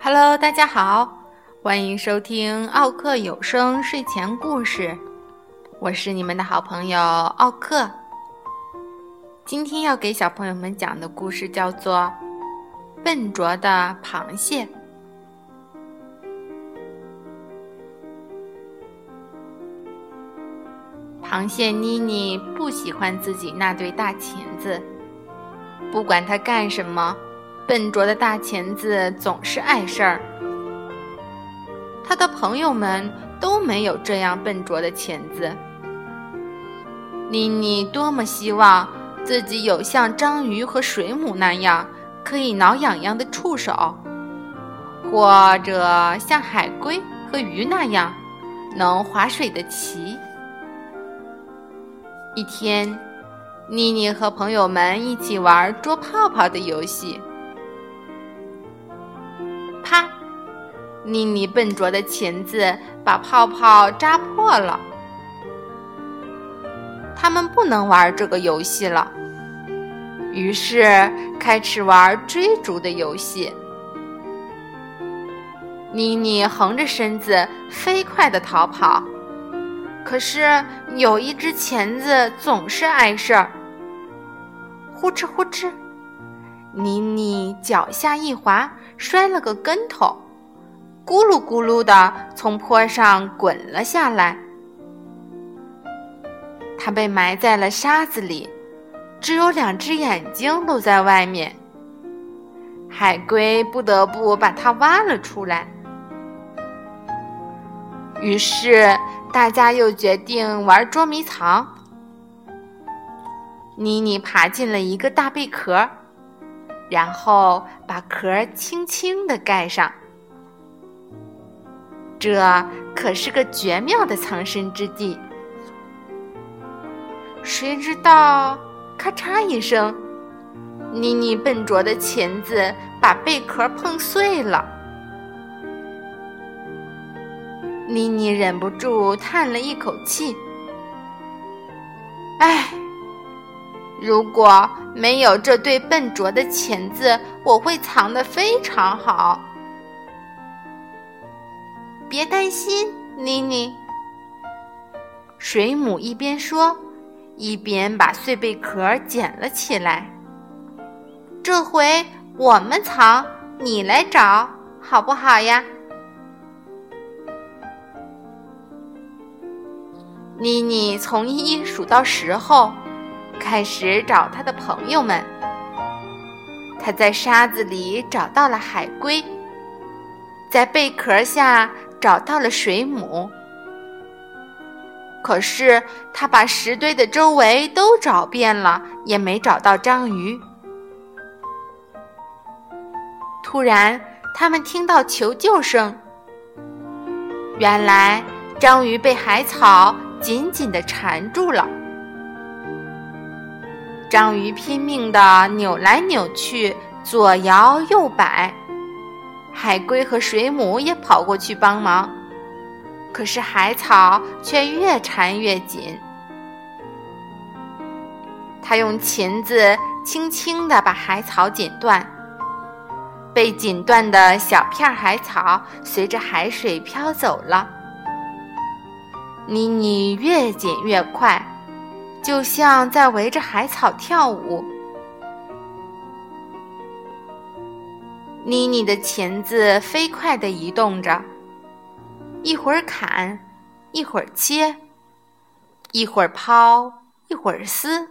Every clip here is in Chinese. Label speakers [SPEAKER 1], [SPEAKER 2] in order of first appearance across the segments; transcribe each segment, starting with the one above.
[SPEAKER 1] Hello，大家好，欢迎收听奥克有声睡前故事，我是你们的好朋友奥克。今天要给小朋友们讲的故事叫做《笨拙的螃蟹》。螃蟹妮妮不喜欢自己那对大钳子，不管它干什么。笨拙的大钳子总是碍事儿，他的朋友们都没有这样笨拙的钳子。妮妮多么希望自己有像章鱼和水母那样可以挠痒痒的触手，或者像海龟和鱼那样能划水的鳍。一天，妮妮和朋友们一起玩捉泡泡的游戏。啪！妮妮笨拙的钳子把泡泡扎破了。他们不能玩这个游戏了，于是开始玩追逐的游戏。妮妮横着身子飞快地逃跑，可是有一只钳子总是碍事儿。呼哧呼哧，妮妮脚下一滑。摔了个跟头，咕噜咕噜的从坡上滚了下来。他被埋在了沙子里，只有两只眼睛露在外面。海龟不得不把它挖了出来。于是大家又决定玩捉迷藏。妮妮爬进了一个大贝壳。然后把壳轻轻地盖上，这可是个绝妙的藏身之地。谁知道，咔嚓一声，妮妮笨拙的钳子把贝壳碰碎了。妮妮忍不住叹了一口气：“唉。”如果没有这对笨拙的钳子，我会藏得非常好。别担心，妮妮。水母一边说，一边把碎贝壳捡了起来。这回我们藏，你来找，好不好呀？妮妮从一数到十后。开始找他的朋友们。他在沙子里找到了海龟，在贝壳下找到了水母。可是他把石堆的周围都找遍了，也没找到章鱼。突然，他们听到求救声。原来，章鱼被海草紧紧地缠住了。章鱼拼命地扭来扭去，左摇右摆。海龟和水母也跑过去帮忙，可是海草却越缠越紧。他用钳子轻轻地把海草剪断，被剪断的小片海草随着海水飘走了。妮妮越剪越快。就像在围着海草跳舞，妮妮的钳子飞快地移动着，一会儿砍，一会儿切，一会儿抛，一会儿撕。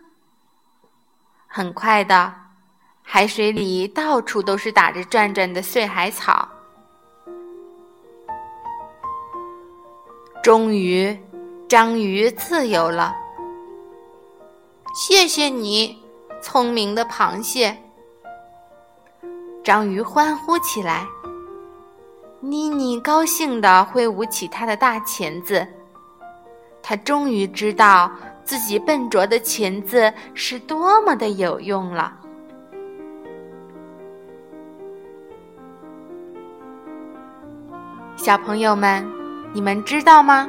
[SPEAKER 1] 很快的，海水里到处都是打着转转的碎海草。终于，章鱼自由了。谢谢你，聪明的螃蟹。章鱼欢呼起来。妮妮高兴地挥舞起它的大钳子，它终于知道自己笨拙的钳子是多么的有用了。小朋友们，你们知道吗？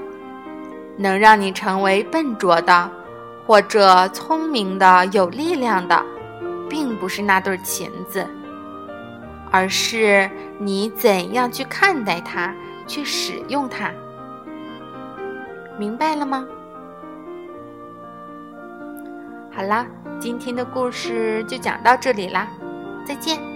[SPEAKER 1] 能让你成为笨拙的，或者聪明的、有力量的，并不是那对钳子，而是你怎样去看待它，去使用它。明白了吗？好啦，今天的故事就讲到这里啦，再见。